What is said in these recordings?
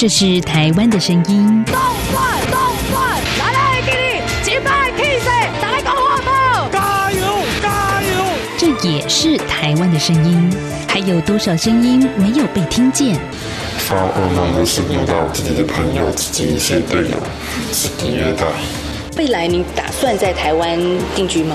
这是台湾的声音。动转动转，来来给你击败 K C，打来搞活宝，加油加油！这也是台湾的声音。还有多少声音没有被听见？发噩梦的是遇到自己的朋友、自己一些队友是第二代。未来你打算在台湾定居吗？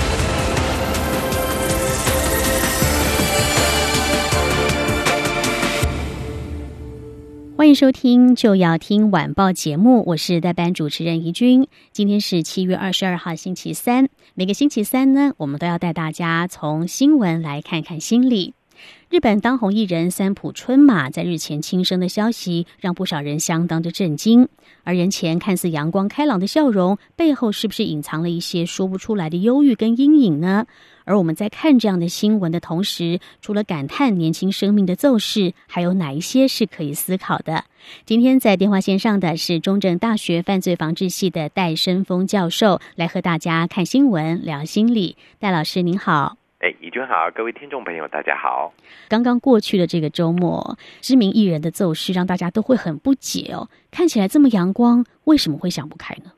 欢迎收听，就要听晚报节目。我是代班主持人怡君。今天是七月二十二号，星期三。每个星期三呢，我们都要带大家从新闻来看看心理。日本当红艺人三浦春马在日前轻生的消息，让不少人相当的震惊。而人前看似阳光开朗的笑容，背后是不是隐藏了一些说不出来的忧郁跟阴影呢？而我们在看这样的新闻的同时，除了感叹年轻生命的骤逝，还有哪一些是可以思考的？今天在电话线上的是中正大学犯罪防治系的戴生峰教授，来和大家看新闻、聊心理。戴老师您好，哎，怡君好，各位听众朋友大家好。刚刚过去的这个周末，知名艺人的骤逝让大家都会很不解哦。看起来这么阳光，为什么会想不开呢？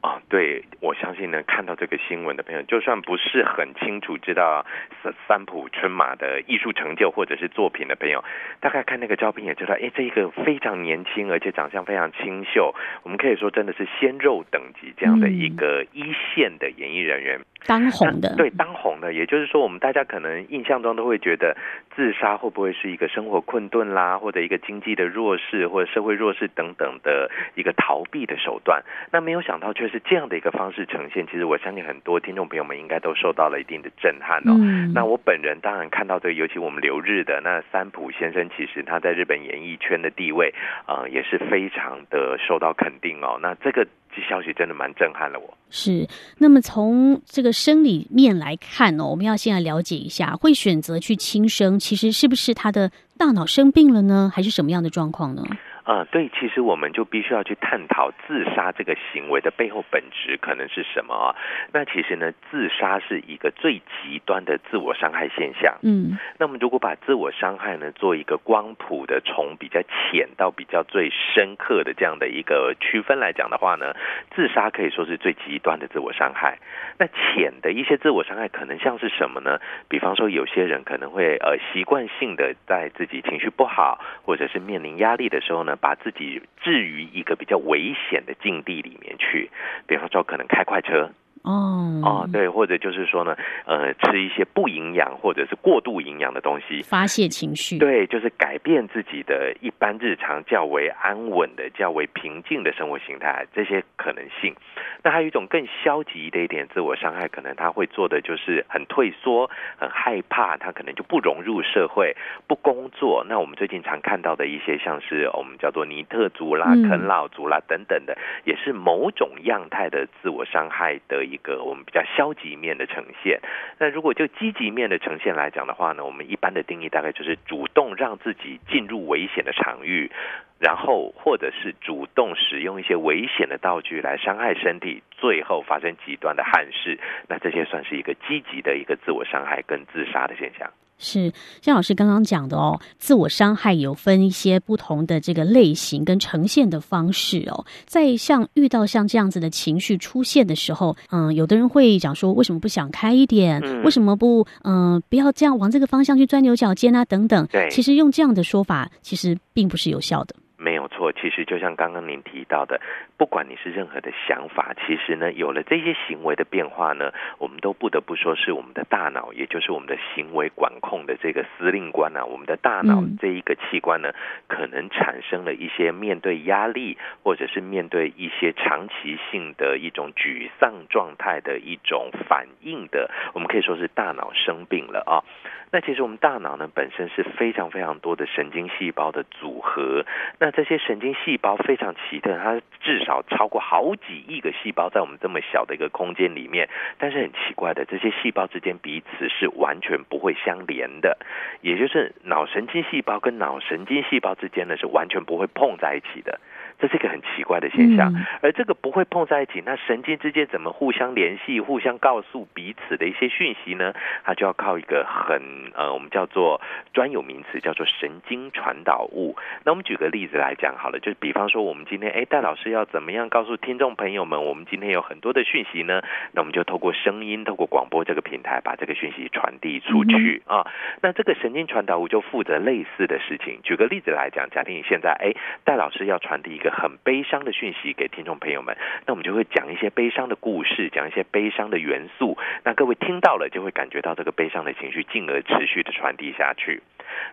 哦，对，我相信呢，看到这个新闻的朋友，就算不是很清楚知道三三浦春马的艺术成就或者是作品的朋友，大概看那个照片也知道，哎，这一个非常年轻而且长相非常清秀，我们可以说真的是鲜肉等级这样的一个一线的演艺人员，当红的，对，当红的，也就是说，我们大家可能印象中都会觉得自杀会不会是一个生活困顿啦，或者一个经济的弱势或者社会弱势等等的一个逃避的手段，那没有想到却。是这样的一个方式呈现，其实我相信很多听众朋友们应该都受到了一定的震撼哦。那我本人当然看到这，尤其我们留日的那三浦先生，其实他在日本演艺圈的地位啊，也是非常的受到肯定哦。那这个这消息真的蛮震撼了我。是，那么从这个生理面来看呢，我们要先来了解一下，会选择去轻生，其实是不是他的大脑生病了呢，还是什么样的状况呢？啊，对，其实我们就必须要去探讨自杀这个行为的背后本质可能是什么啊？那其实呢，自杀是一个最极端的自我伤害现象。嗯，那么如果把自我伤害呢做一个光谱的，从比较浅到比较最深刻的这样的一个区分来讲的话呢，自杀可以说是最极端的自我伤害。那浅的一些自我伤害可能像是什么呢？比方说，有些人可能会呃习惯性的在自己情绪不好或者是面临压力的时候呢。把自己置于一个比较危险的境地里面去，比方说可能开快车。哦哦，对，或者就是说呢，呃，吃一些不营养或者是过度营养的东西，发泄情绪。对，就是改变自己的一般日常较为安稳的、较为平静的生活形态，这些可能性。那还有一种更消极的一点自我伤害，可能他会做的就是很退缩、很害怕，他可能就不融入社会、不工作。那我们最近常看到的一些，像是我们叫做尼特族啦、啃老族啦等等的，也是某种样态的自我伤害的。一个我们比较消极面的呈现，那如果就积极面的呈现来讲的话呢，我们一般的定义大概就是主动让自己进入危险的场域，然后或者是主动使用一些危险的道具来伤害身体，最后发生极端的憾事，那这些算是一个积极的一个自我伤害跟自杀的现象。是像老师刚刚讲的哦，自我伤害有分一些不同的这个类型跟呈现的方式哦。在像遇到像这样子的情绪出现的时候，嗯，有的人会讲说，为什么不想开一点？为什么不嗯不要这样往这个方向去钻牛角尖啊？等等。对，其实用这样的说法，其实并不是有效的。没有错，其实就像刚刚您提到的，不管你是任何的想法，其实呢，有了这些行为的变化呢，我们都不得不说是我们的大脑，也就是我们的行为管控的这个司令官啊，我们的大脑这一个器官呢，可能产生了一些面对压力，或者是面对一些长期性的一种沮丧状态的一种反应的，我们可以说是大脑生病了啊。那其实我们大脑呢，本身是非常非常多的神经细胞的组合，那这些神经细胞非常奇特，它至少超过好几亿个细胞在我们这么小的一个空间里面。但是很奇怪的，这些细胞之间彼此是完全不会相连的，也就是脑神经细胞跟脑神经细胞之间呢是完全不会碰在一起的。这是一个很奇怪的现象，而这个不会碰在一起，那神经之间怎么互相联系、互相告诉彼此的一些讯息呢？它就要靠一个很呃，我们叫做专有名词，叫做神经传导物。那我们举个例子来讲好了，就是比方说，我们今天哎，戴老师要怎么样告诉听众朋友们，我们今天有很多的讯息呢？那我们就透过声音、透过广播这个平台，把这个讯息传递出去啊。那这个神经传导物就负责类似的事情。举个例子来讲，假定你现在哎，戴老师要传递一个。很悲伤的讯息给听众朋友们，那我们就会讲一些悲伤的故事，讲一些悲伤的元素。那各位听到了，就会感觉到这个悲伤的情绪，进而持续的传递下去。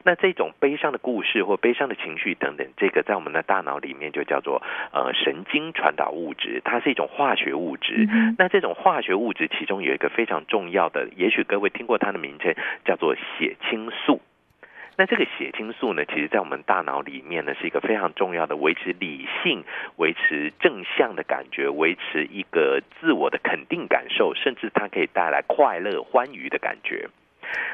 那这种悲伤的故事或悲伤的情绪等等，这个在我们的大脑里面就叫做呃神经传导物质，它是一种化学物质。那这种化学物质其中有一个非常重要的，也许各位听过它的名称，叫做血清素。那这个血清素呢，其实在我们大脑里面呢，是一个非常重要的维持理性、维持正向的感觉、维持一个自我的肯定感受，甚至它可以带来快乐、欢愉的感觉。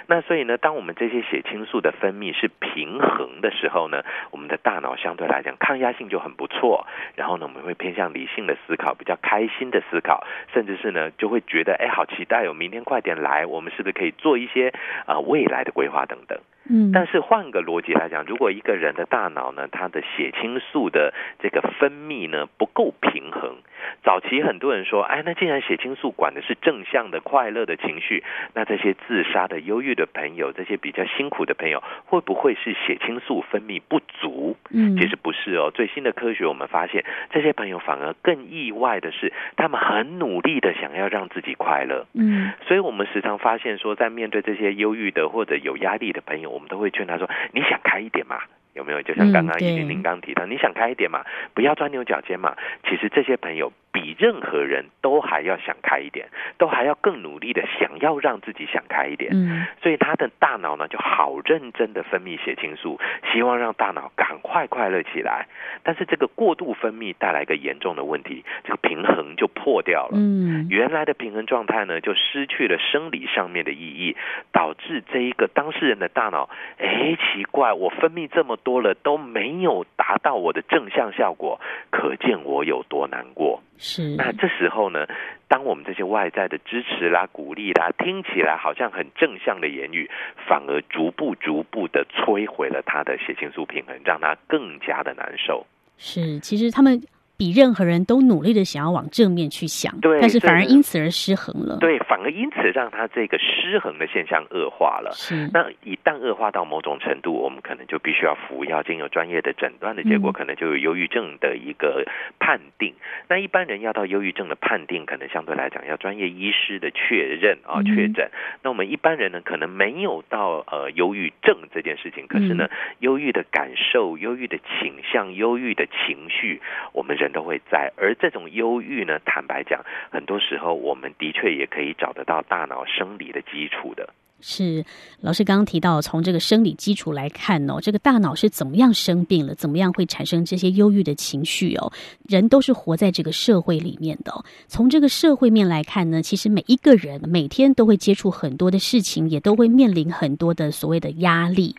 那所以呢，当我们这些血清素的分泌是平衡的时候呢，我们的大脑相对来讲抗压性就很不错。然后呢，我们会偏向理性的思考，比较开心的思考，甚至是呢，就会觉得哎，好期待哦，明天快点来，我们是不是可以做一些啊未来的规划等等。嗯。但是换个逻辑来讲，如果一个人的大脑呢，他的血清素的这个分泌呢不够平衡，早期很多人说，哎，那既然血清素管的是正向的快乐的情绪，那这些自杀的。忧郁的朋友，这些比较辛苦的朋友，会不会是血清素分泌不足？嗯，其实不是哦。最新的科学，我们发现这些朋友反而更意外的是，他们很努力的想要让自己快乐。嗯，所以我们时常发现说，在面对这些忧郁的或者有压力的朋友，我们都会劝他说：“你想开一点嘛。”有没有？就像刚刚叶玲玲刚提到，你想开一点嘛，不要钻牛角尖嘛。其实这些朋友比任何人都还要想开一点，都还要更努力的想要让自己想开一点。嗯，所以他的大脑呢就好认真的分泌血清素，希望让大脑赶快快乐起来。但是这个过度分泌带来一个严重的问题，这个平衡就破掉了。嗯，原来的平衡状态呢就失去了生理上面的意义，导致这一个当事人的大脑，哎，奇怪，我分泌这么。多了都没有达到我的正向效果，可见我有多难过。是那这时候呢，当我们这些外在的支持啦、鼓励啦，听起来好像很正向的言语，反而逐步逐步的摧毁了他的血清素平衡，让他更加的难受。是，其实他们。比任何人都努力的想要往正面去想，对，但是反而因此而失衡了。对，反而因此让他这个失衡的现象恶化了。是，那一旦恶化到某种程度，我们可能就必须要服药，经由专业的诊断的结果，可能就有忧郁症的一个判定。那一般人要到忧郁症的判定，可能相对来讲要专业医师的确认啊确诊。那我们一般人呢，可能没有到呃忧郁症这件事情，可是呢，忧郁的感受、忧郁的倾向、忧郁的情绪，我们人。都会在，而这种忧郁呢，坦白讲，很多时候我们的确也可以找得到大脑生理的基础的。是老师刚刚提到，从这个生理基础来看哦，这个大脑是怎么样生病了，怎么样会产生这些忧郁的情绪哦？人都是活在这个社会里面的，从这个社会面来看呢，其实每一个人每天都会接触很多的事情，也都会面临很多的所谓的压力。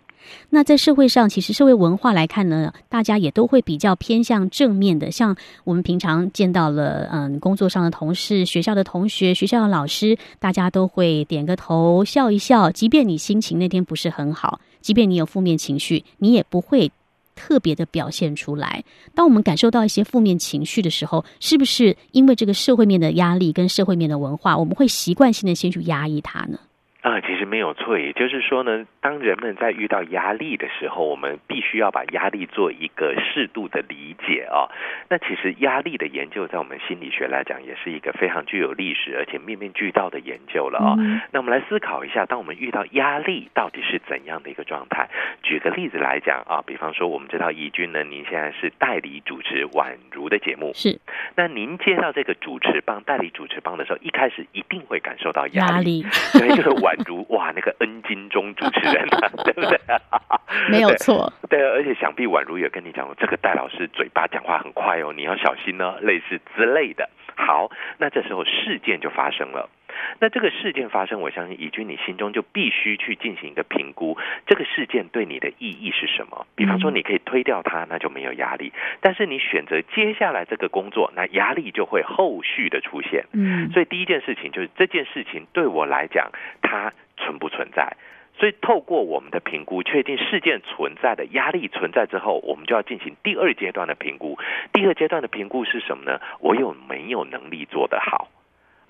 那在社会上，其实社会文化来看呢，大家也都会比较偏向正面的。像我们平常见到了，嗯，工作上的同事、学校的同学、学校的老师，大家都会点个头，笑一笑。即便你心情那天不是很好，即便你有负面情绪，你也不会特别的表现出来。当我们感受到一些负面情绪的时候，是不是因为这个社会面的压力跟社会面的文化，我们会习惯性的先去压抑它呢？啊，其实没有错，也就是说呢，当人们在遇到压力的时候，我们必须要把压力做一个适度的理解啊。那其实压力的研究，在我们心理学来讲，也是一个非常具有历史而且面面俱到的研究了啊。那我们来思考一下，当我们遇到压力，到底是怎样的一个状态？举个例子来讲啊，比方说，我们知道怡君呢，您现在是代理主持宛如的节目，是。那您接到这个主持棒、代理主持棒的时候，一开始一定会感受到压力，对，就是宛。宛如哇那个恩金钟主持人啊，对不对？没有错。对，而且想必宛如也跟你讲过，这个戴老师嘴巴讲话很快哦，你要小心哦，类似之类的。好，那这时候事件就发生了。那这个事件发生，我相信以军你心中就必须去进行一个评估，这个事件对你的意义是什么？比方说，你可以推掉它，那就没有压力；但是你选择接下来这个工作，那压力就会后续的出现。嗯，所以第一件事情就是这件事情对我来讲，它存不存在？所以透过我们的评估，确定事件存在的压力存在之后，我们就要进行第二阶段的评估。第二阶段的评估是什么呢？我有没有能力做得好？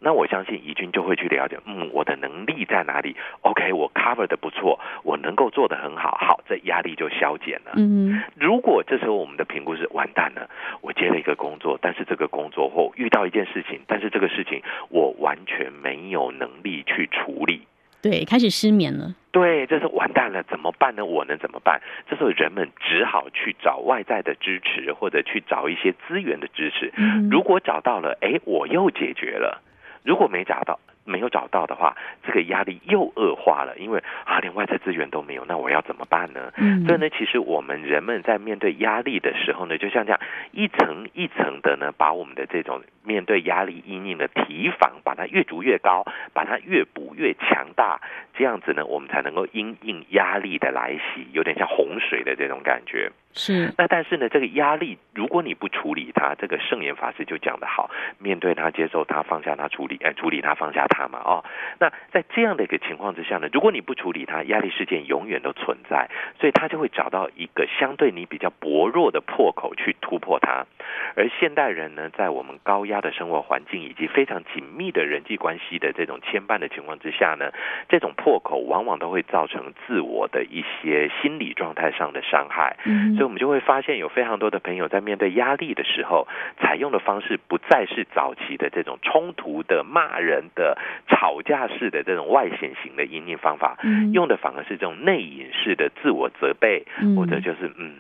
那我相信怡君就会去了解，嗯，我的能力在哪里？OK，我 cover 的不错，我能够做得很好，好，这压力就消减了。嗯，如果这时候我们的评估是完蛋了，我接了一个工作，但是这个工作或遇到一件事情，但是这个事情我完全没有能力去处理。对，开始失眠了。对，这是完蛋了，怎么办呢？我能怎么办？这时候人们只好去找外在的支持，或者去找一些资源的支持。如果找到了，哎，我又解决了。如果没砸到，没有找到的话，这个压力又恶化了，因为啊，连外在资源都没有，那我要怎么办呢？嗯，所以呢，其实我们人们在面对压力的时候呢，就像这样一层一层的呢，把我们的这种面对压力阴影的提防，把它越筑越高，把它越补越强大，这样子呢，我们才能够因应压力的来袭，有点像洪水的这种感觉。是，那但是呢，这个压力如果你不处理它，这个圣严法师就讲得好，面对它，接受它，放下它，处理，哎，处理它，放下它嘛，哦，那在这样的一个情况之下呢，如果你不处理它，压力事件永远都存在，所以他就会找到一个相对你比较薄弱的破口去突破它。而现代人呢，在我们高压的生活环境以及非常紧密的人际关系的这种牵绊的情况之下呢，这种破口往往都会造成自我的一些心理状态上的伤害。嗯。所以，我们就会发现，有非常多的朋友在面对压力的时候，采用的方式不再是早期的这种冲突的、骂人的、吵架式的这种外显型的阴影方法，用的反而是这种内隐式的自我责备，或者就是嗯。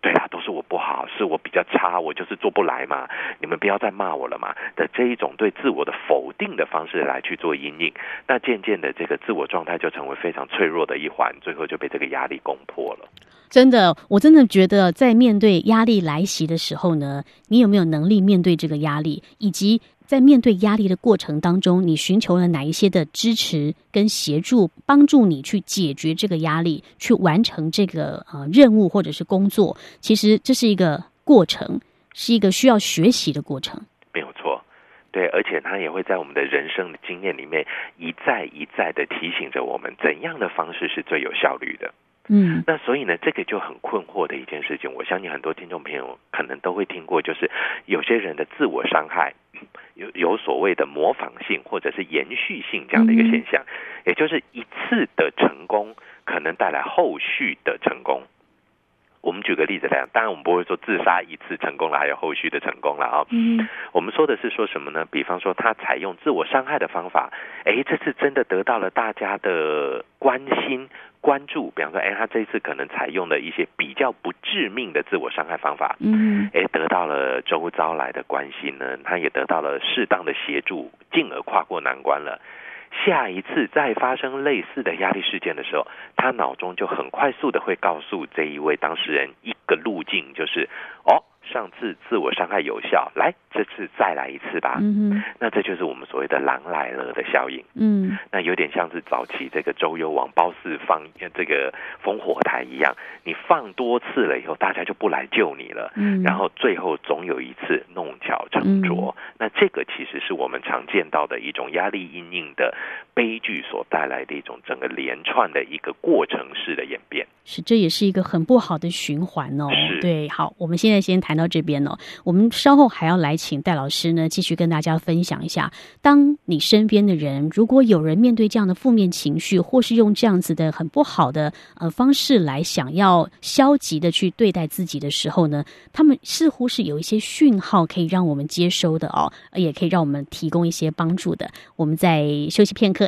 对啊，都是我不好，是我比较差，我就是做不来嘛。你们不要再骂我了嘛的这一种对自我的否定的方式来去做阴影，那渐渐的这个自我状态就成为非常脆弱的一环，最后就被这个压力攻破了。真的，我真的觉得在面对压力来袭的时候呢，你有没有能力面对这个压力，以及？在面对压力的过程当中，你寻求了哪一些的支持跟协助，帮助你去解决这个压力，去完成这个呃任务或者是工作？其实这是一个过程，是一个需要学习的过程。没有错，对，而且他也会在我们的人生的经验里面一再一再的提醒着我们，怎样的方式是最有效率的。嗯，那所以呢，这个就很困惑的一件事情。我相信很多听众朋友可能都会听过，就是有些人的自我伤害。有有所谓的模仿性或者是延续性这样的一个现象，也就是一次的成功可能带来后续的成功。我们举个例子来讲，当然我们不会说自杀一次成功了还有后续的成功了啊。嗯，我们说的是说什么呢？比方说他采用自我伤害的方法，哎，这次真的得到了大家的关心。关注，比方说，哎，他这一次可能采用了一些比较不致命的自我伤害方法，嗯，哎，得到了周遭来的关心呢，他也得到了适当的协助，进而跨过难关了。下一次再发生类似的压力事件的时候，他脑中就很快速的会告诉这一位当事人一个路径，就是哦。上次自我伤害有效，来这次再来一次吧。嗯那这就是我们所谓的“狼来了”的效应。嗯，那有点像是早期这个周幽王褒姒放这个烽火台一样，你放多次了以后，大家就不来救你了。嗯，然后最后总有一次弄巧成拙。那这个其实是我们常见到的一种压力阴影的悲剧所带来的一种整个连串的一个过程式的演变。是，这也是一个很不好的循环哦。对，好，我们现在先谈。到这边哦，我们稍后还要来请戴老师呢，继续跟大家分享一下。当你身边的人，如果有人面对这样的负面情绪，或是用这样子的很不好的呃方式来想要消极的去对待自己的时候呢，他们似乎是有一些讯号可以让我们接收的哦，也可以让我们提供一些帮助的。我们再休息片刻，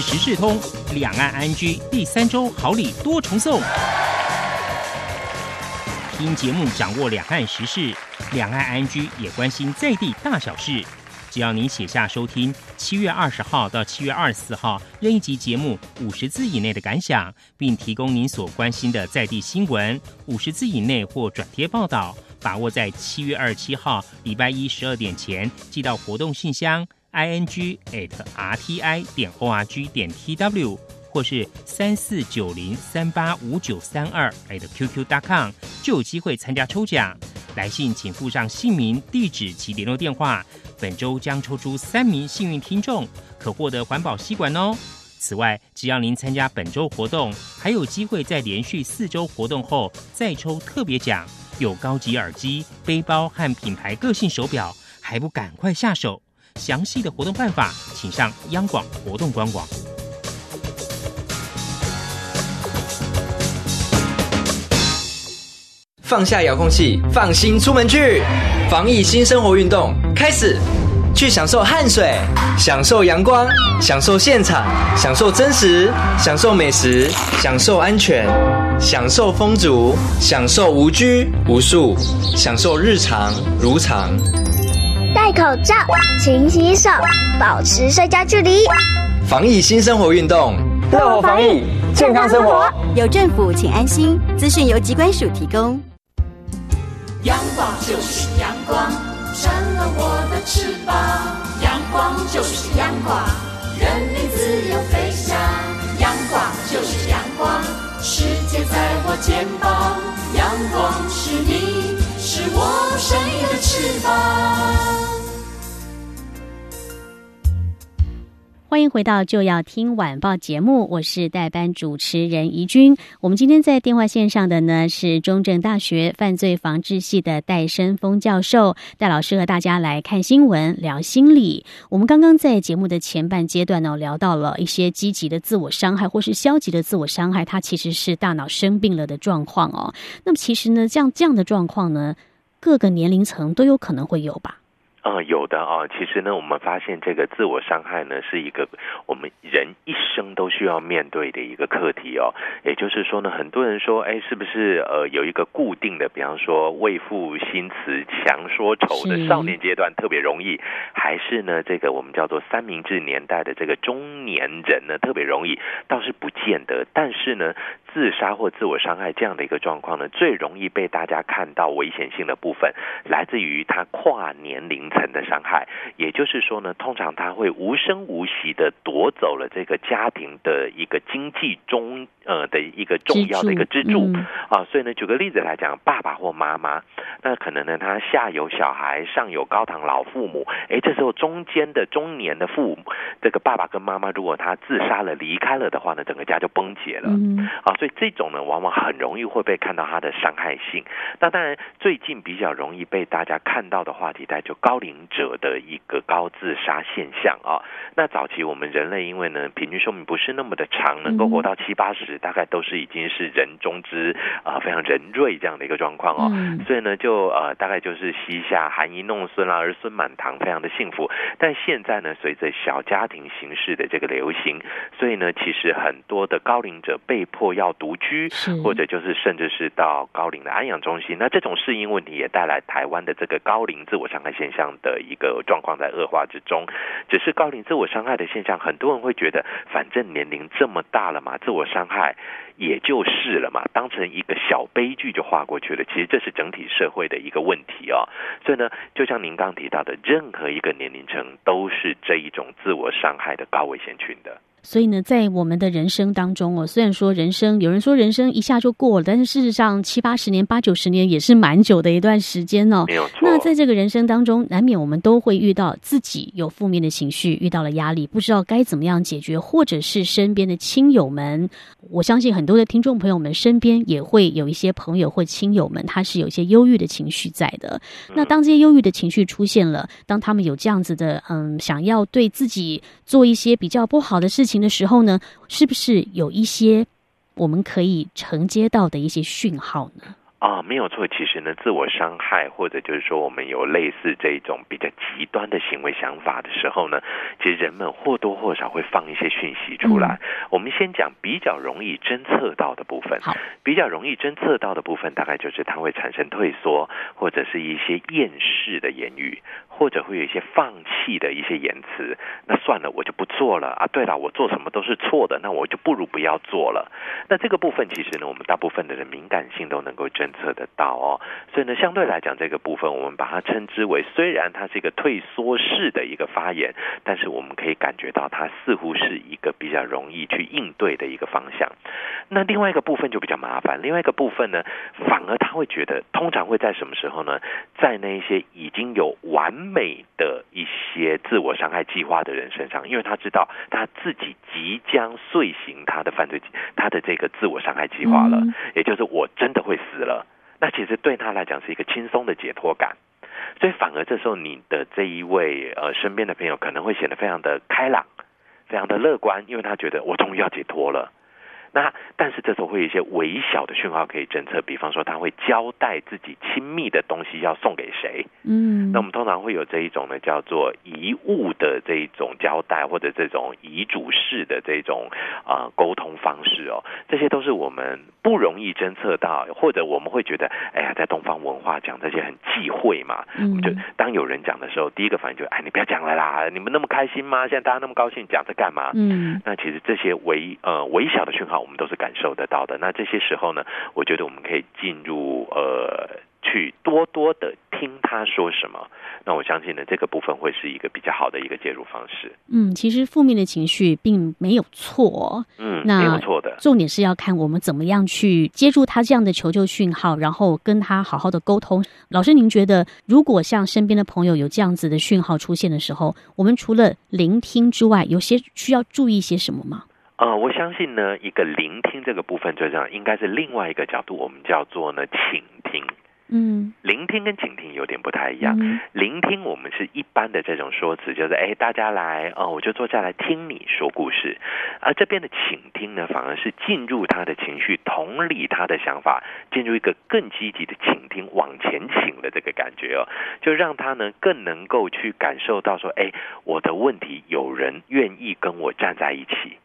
时事通，两岸安居第三周好礼多重送。听节目掌握两岸时事，两岸安居也关心在地大小事。只要您写下收听七月二十号到七月二十四号任一集节目五十字以内的感想，并提供您所关心的在地新闻五十字以内或转贴报道，把握在七月二十七号礼拜一十二点前寄到活动信箱。I n g at r t i 点 o r g 点 t w 或是三四九零三八五九三二 at q q dot com 就有机会参加抽奖。来信请附上姓名、地址及联络电话。本周将抽出三名幸运听众，可获得环保吸管哦。此外，只要您参加本周活动，还有机会在连续四周活动后再抽特别奖，有高级耳机、背包和品牌个性手表，还不赶快下手？详细的活动办法，请上央广活动官网。放下遥控器，放心出门去，防疫新生活运动开始。去享受汗水，享受阳光，享受现场，享受真实，享受美食，享受安全，享受风足，享受无拘无束，享受日常如常。戴口罩，勤洗手，保持社交距离。防疫新生活运动，乐活防疫，健康生活。有政府，请安心。资讯由机关署提供。阳光就是阳光，成了我的翅膀。阳光就是阳光，人民自由飞翔。阳光就是阳光，世界在我肩膀。阳光是你。是我生命的翅膀。欢迎回到就要听晚报节目，我是代班主持人怡君。我们今天在电话线上的呢是中正大学犯罪防治系的戴生峰教授，戴老师和大家来看新闻、聊心理。我们刚刚在节目的前半阶段呢，聊到了一些积极的自我伤害或是消极的自我伤害，它其实是大脑生病了的状况哦。那么其实呢，这样这样的状况呢，各个年龄层都有可能会有吧。啊，有的啊，其实呢，我们发现这个自我伤害呢，是一个我们人一生都需要面对的一个课题哦。也就是说呢，很多人说，哎，是不是呃有一个固定的，比方说为赋新词强说愁的少年阶段特别容易，还是呢这个我们叫做三明治年代的这个中年人呢特别容易？倒是不见得。但是呢，自杀或自我伤害这样的一个状况呢，最容易被大家看到危险性的部分，来自于他跨年龄。层的伤害，也就是说呢，通常他会无声无息的夺走了这个家庭的一个经济中呃的一个重要的一个支柱啊。所以呢，举个例子来讲，爸爸或妈妈，那可能呢他下有小孩，上有高堂老父母，哎，这时候中间的中年的父母，这个爸爸跟妈妈，如果他自杀了离开了的话呢，整个家就崩解了嗯啊。所以这种呢，往往很容易会被看到他的伤害性。那当然，最近比较容易被大家看到的话题，带就高。龄者的一个高自杀现象啊，那早期我们人类因为呢平均寿命不是那么的长，能够活到七八十，大概都是已经是人中之啊非常人瑞这样的一个状况哦，所以呢就呃大概就是膝下含饴弄孙啦，儿孙满堂，非常的幸福。但现在呢，随着小家庭形式的这个流行，所以呢其实很多的高龄者被迫要独居，或者就是甚至是到高龄的安养中心。那这种适应问题也带来台湾的这个高龄自我伤害现象。的一个状况在恶化之中，只是高龄自我伤害的现象，很多人会觉得，反正年龄这么大了嘛，自我伤害也就是了嘛，当成一个小悲剧就划过去了。其实这是整体社会的一个问题哦。所以呢，就像您刚提到的，任何一个年龄层都是这一种自我伤害的高危险群的。所以呢，在我们的人生当中哦，虽然说人生有人说人生一下就过了，但是事实上七八十年、八九十年也是蛮久的一段时间哦。没有错。那在这个人生当中，难免我们都会遇到自己有负面的情绪，遇到了压力，不知道该怎么样解决，或者是身边的亲友们，我相信很多的听众朋友们身边也会有一些朋友或亲友们，他是有一些忧郁的情绪在的。那当这些忧郁的情绪出现了，当他们有这样子的嗯，想要对自己做一些比较不好的事情的时候呢，是不是有一些我们可以承接到的一些讯号呢？啊，没有错。其实呢，自我伤害或者就是说我们有类似这种比较极端的行为想法的时候呢，其实人们或多或少会放一些讯息出来。我们先讲比较容易侦测到的部分。好，比较容易侦测到的部分，大概就是它会产生退缩，或者是一些厌世的言语，或者会有一些放弃的一些言辞。那算了，我就不做了啊。对了，我做什么都是错的，那我就不如不要做了。那这个部分其实呢，我们大部分的人敏感性都能够侦测得到哦。所以呢，相对来讲，这个部分我们把它称之为，虽然它是一个退缩式的一个发言，但是我们可以感觉到它似乎是一个比较容易去应对的一个方向。那另外一个部分就比较麻烦，另外一个部分呢，反而他会觉得，通常会在什么时候呢？在那一些已经有完美的一些自我伤害计划的人身上，因为他知道他自己即将遂行他的犯罪，他的这个自我伤害计划了，也就是我真的会死了。那其实对他来讲是一个轻松的解脱感，所以反而这时候你的这一位呃身边的朋友可能会显得非常的开朗，非常的乐观，因为他觉得我终于要解脱了。那但是这时候会有一些微小的讯号可以侦测，比方说他会交代自己亲密的东西要送给谁。嗯，那我们通常会有这一种呢，叫做遗物的这一种交代，或者这种遗嘱式的这种啊沟通方式哦，这些都是我们不容易侦测到，或者我们会觉得，哎呀，在东方文化讲这些很忌讳嘛。嗯，就当有人讲的时候，第一个反应就，哎，你不要讲了啦，你们那么开心吗？现在大家那么高兴，讲这干嘛？嗯，那其实这些微呃微小的讯号。我们都是感受得到的。那这些时候呢，我觉得我们可以进入呃，去多多的听他说什么。那我相信呢，这个部分会是一个比较好的一个介入方式。嗯，其实负面的情绪并没有错，嗯，那没有错的。重点是要看我们怎么样去接住他这样的求救讯号，然后跟他好好的沟通。老师，您觉得如果像身边的朋友有这样子的讯号出现的时候，我们除了聆听之外，有些需要注意些什么吗？呃，我相信呢，一个聆听这个部分，最重要应该是另外一个角度，我们叫做呢倾听。嗯，聆听跟倾听有点不太一样。聆听我们是一般的这种说辞，就是哎，大家来哦，我就坐下来听你说故事。而这边的倾听呢，反而是进入他的情绪，同理他的想法，进入一个更积极的倾听，往前倾的这个感觉哦，就让他呢更能够去感受到说，哎，我的问题有人愿意跟我站在一起。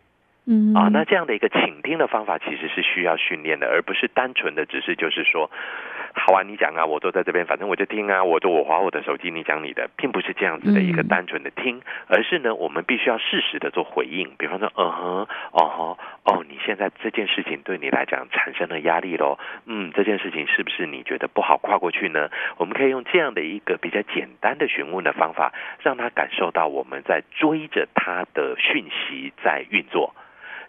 嗯啊，那这样的一个倾听的方法其实是需要训练的，而不是单纯的只是就是说，好啊，你讲啊，我坐在这边，反正我就听啊，我就我划我的手机，你讲你的，并不是这样子的一个单纯的听，而是呢，我们必须要适时的做回应，比方说，嗯哼，哦哦，你现在这件事情对你来讲产生了压力喽，嗯，这件事情是不是你觉得不好跨过去呢？我们可以用这样的一个比较简单的询问的方法，让他感受到我们在追着他的讯息在运作。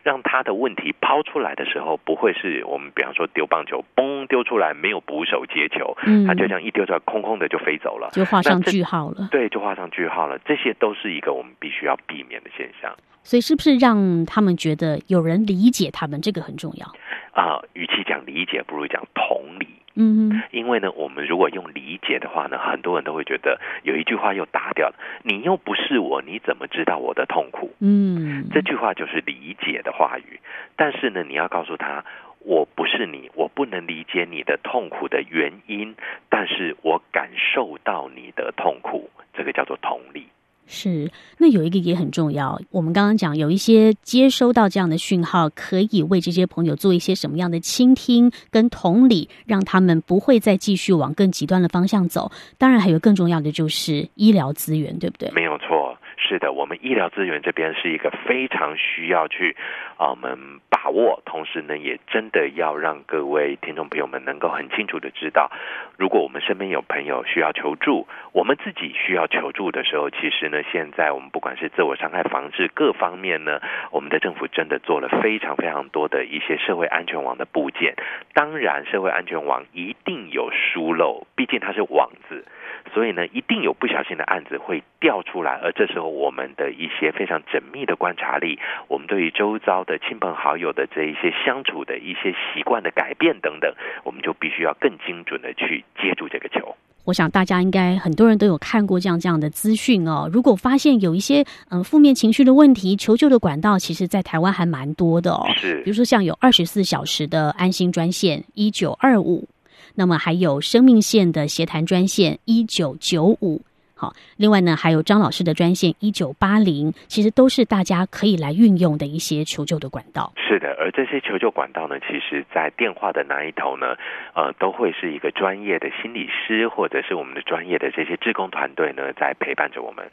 让他的问题抛出来的时候，不会是我们比方说丢棒球，嘣丢出来没有捕手接球，嗯他就这样一丢出来，空空的就飞走了，就画上句号了。对，就画上句号了。这些都是一个我们必须要避免的现象所以是不是让他们觉得有人理解他们，这个很重要？啊、与其讲理解，不如讲同理。嗯哼，因为呢，我们如果用理解的话呢，很多人都会觉得有一句话又打掉了，你又不是我，你怎么知道我的痛苦？嗯，这句话就是理解的话语，但是呢，你要告诉他，我不是你，我不能理解你的痛苦的原因，但是我感受到你的痛苦，这个叫做同理。是。那有一个也很重要，我们刚刚讲有一些接收到这样的讯号，可以为这些朋友做一些什么样的倾听跟同理，让他们不会再继续往更极端的方向走。当然，还有更重要的就是医疗资源，对不对？没有错，是的，我们医疗资源这边是一个非常需要去啊、我们把握，同时呢，也真的要让各位听众朋友们能够很清楚的知道，如果我们身边有朋友需要求助，我们自己需要求助的时候，其实呢，现在我们不管是自我伤害防治各方面呢，我们的政府真的做了非常非常多的一些社会安全网的部件。当然，社会安全网一定有疏漏，毕竟它是网子。所以呢，一定有不小心的案子会掉出来，而这时候我们的一些非常缜密的观察力，我们对于周遭的亲朋好友的这一些相处的一些习惯的改变等等，我们就必须要更精准的去接住这个球。我想大家应该很多人都有看过这样这样的资讯哦。如果发现有一些嗯负面情绪的问题，求救的管道，其实在台湾还蛮多的哦。是，比如说像有二十四小时的安心专线一九二五。那么还有生命线的协谈专线一九九五，好，另外呢还有张老师的专线一九八零，其实都是大家可以来运用的一些求救的管道。是的，而这些求救管道呢，其实在电话的那一头呢，呃，都会是一个专业的心理师或者是我们的专业的这些志工团队呢，在陪伴着我们。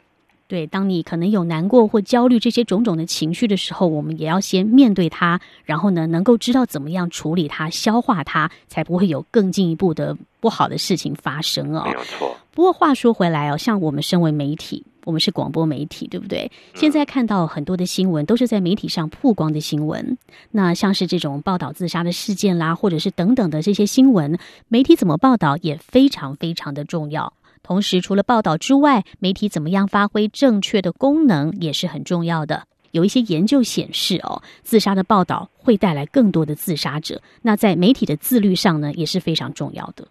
对，当你可能有难过或焦虑这些种种的情绪的时候，我们也要先面对它，然后呢，能够知道怎么样处理它、消化它，才不会有更进一步的不好的事情发生哦。没有错。不过话说回来哦，像我们身为媒体，我们是广播媒体，对不对？现在看到很多的新闻都是在媒体上曝光的新闻，那像是这种报道自杀的事件啦，或者是等等的这些新闻，媒体怎么报道也非常非常的重要。同时，除了报道之外，媒体怎么样发挥正确的功能也是很重要的。有一些研究显示，哦，自杀的报道会带来更多的自杀者。那在媒体的自律上呢，也是非常重要的。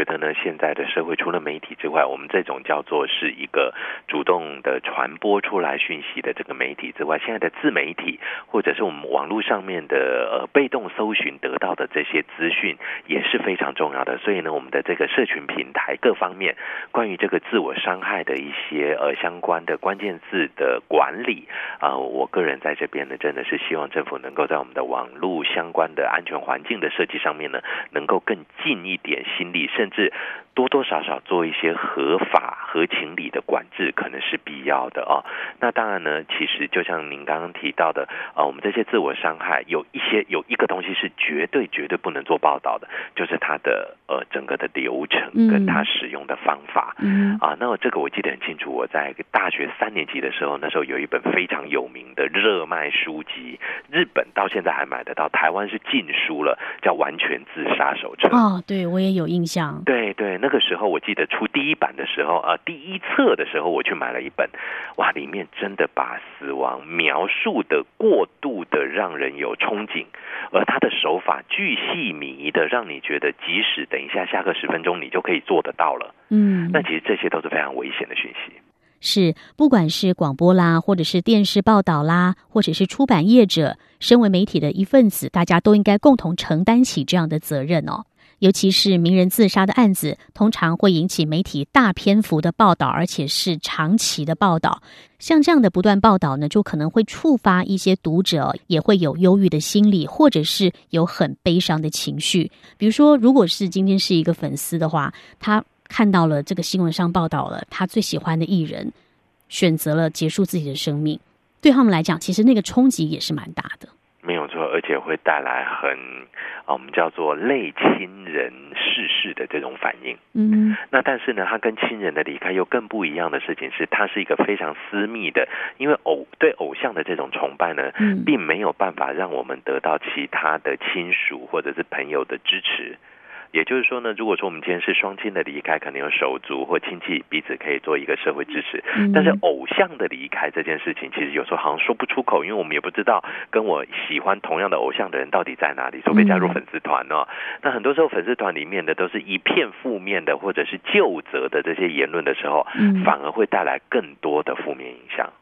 觉得呢，现在的社会除了媒体之外，我们这种叫做是一个主动的传播出来讯息的这个媒体之外，现在的自媒体或者是我们网络上面的呃被动搜寻得到的这些资讯也是非常重要的。所以呢，我们的这个社群平台各方面关于这个自我伤害的一些呃相关的关键字的管理啊，我个人在这边呢，真的是希望政府能够在我们的网络相关的安全环境的设计上面呢，能够更近一点。心力，甚至多多少少做一些合法、合情理的管制，可能是必要的啊。那当然呢，其实就像您刚刚提到的啊，我们这些自我伤害，有一些有一个东西是绝对绝对不能做报道的，就是它的呃整个的流程跟它使用的方法。嗯啊，那这个我记得很清楚，我在大学三年级的时候，那时候有一本非常有名的热卖书籍，日本到现在还买得到，台湾是禁书了，叫《完全自杀手册》。哦，对我也。有印象，对对，那个时候我记得出第一版的时候，呃，第一册的时候，我去买了一本，哇，里面真的把死亡描述的过度的让人有憧憬，而他的手法巨细靡遗的，让你觉得即使等一下下课十分钟，你就可以做得到了。嗯，那其实这些都是非常危险的讯息。是，不管是广播啦，或者是电视报道啦，或者是出版业者，身为媒体的一份子，大家都应该共同承担起这样的责任哦。尤其是名人自杀的案子，通常会引起媒体大篇幅的报道，而且是长期的报道。像这样的不断报道呢，就可能会触发一些读者也会有忧郁的心理，或者是有很悲伤的情绪。比如说，如果是今天是一个粉丝的话，他看到了这个新闻上报道了他最喜欢的艺人选择了结束自己的生命，对他们来讲，其实那个冲击也是蛮大的。没有错，而且会带来很啊，我们叫做类亲人逝世的这种反应。嗯，那但是呢，他跟亲人的离开又更不一样的事情是，它是一个非常私密的，因为偶对偶像的这种崇拜呢，并没有办法让我们得到其他的亲属或者是朋友的支持。也就是说呢，如果说我们今天是双亲的离开，可能有手足或亲戚彼此可以做一个社会支持。但是偶像的离开这件事情，其实有时候好像说不出口，因为我们也不知道跟我喜欢同样的偶像的人到底在哪里，除非加入粉丝团哦。那很多时候粉丝团里面的都是一片负面的或者是旧责的这些言论的时候，反而会带来更多的负面影响。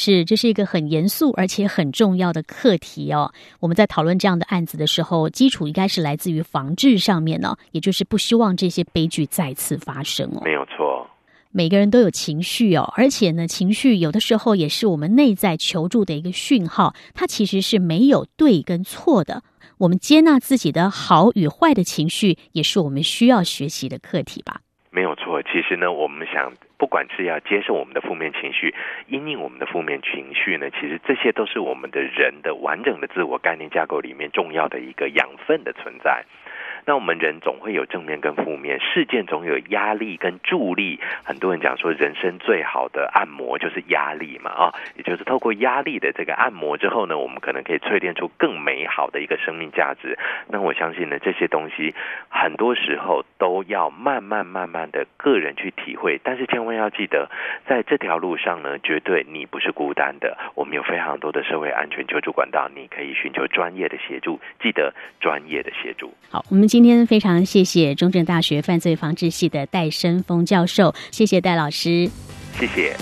是，这是一个很严肃而且很重要的课题哦。我们在讨论这样的案子的时候，基础应该是来自于防治上面呢，也就是不希望这些悲剧再次发生哦。没有错，每个人都有情绪哦，而且呢，情绪有的时候也是我们内在求助的一个讯号，它其实是没有对跟错的。我们接纳自己的好与坏的情绪，也是我们需要学习的课题吧。没有错。其实呢，我们想，不管是要接受我们的负面情绪，因应我们的负面情绪呢，其实这些都是我们的人的完整的自我概念架构里面重要的一个养分的存在。那我们人总会有正面跟负面，事件总有压力跟助力。很多人讲说，人生最好的按摩就是压力嘛，啊，也就是透过压力的这个按摩之后呢，我们可能可以淬炼出更美好的一个生命价值。那我相信呢，这些东西很多时候都要慢慢慢慢的个人去体会。但是千万要记得，在这条路上呢，绝对你不是孤单的。我们有非常多的社会安全救助管道，你可以寻求专业的协助。记得专业的协助。好，我们今天非常谢谢中正大学犯罪防治系的戴生峰教授，谢谢戴老师，谢谢。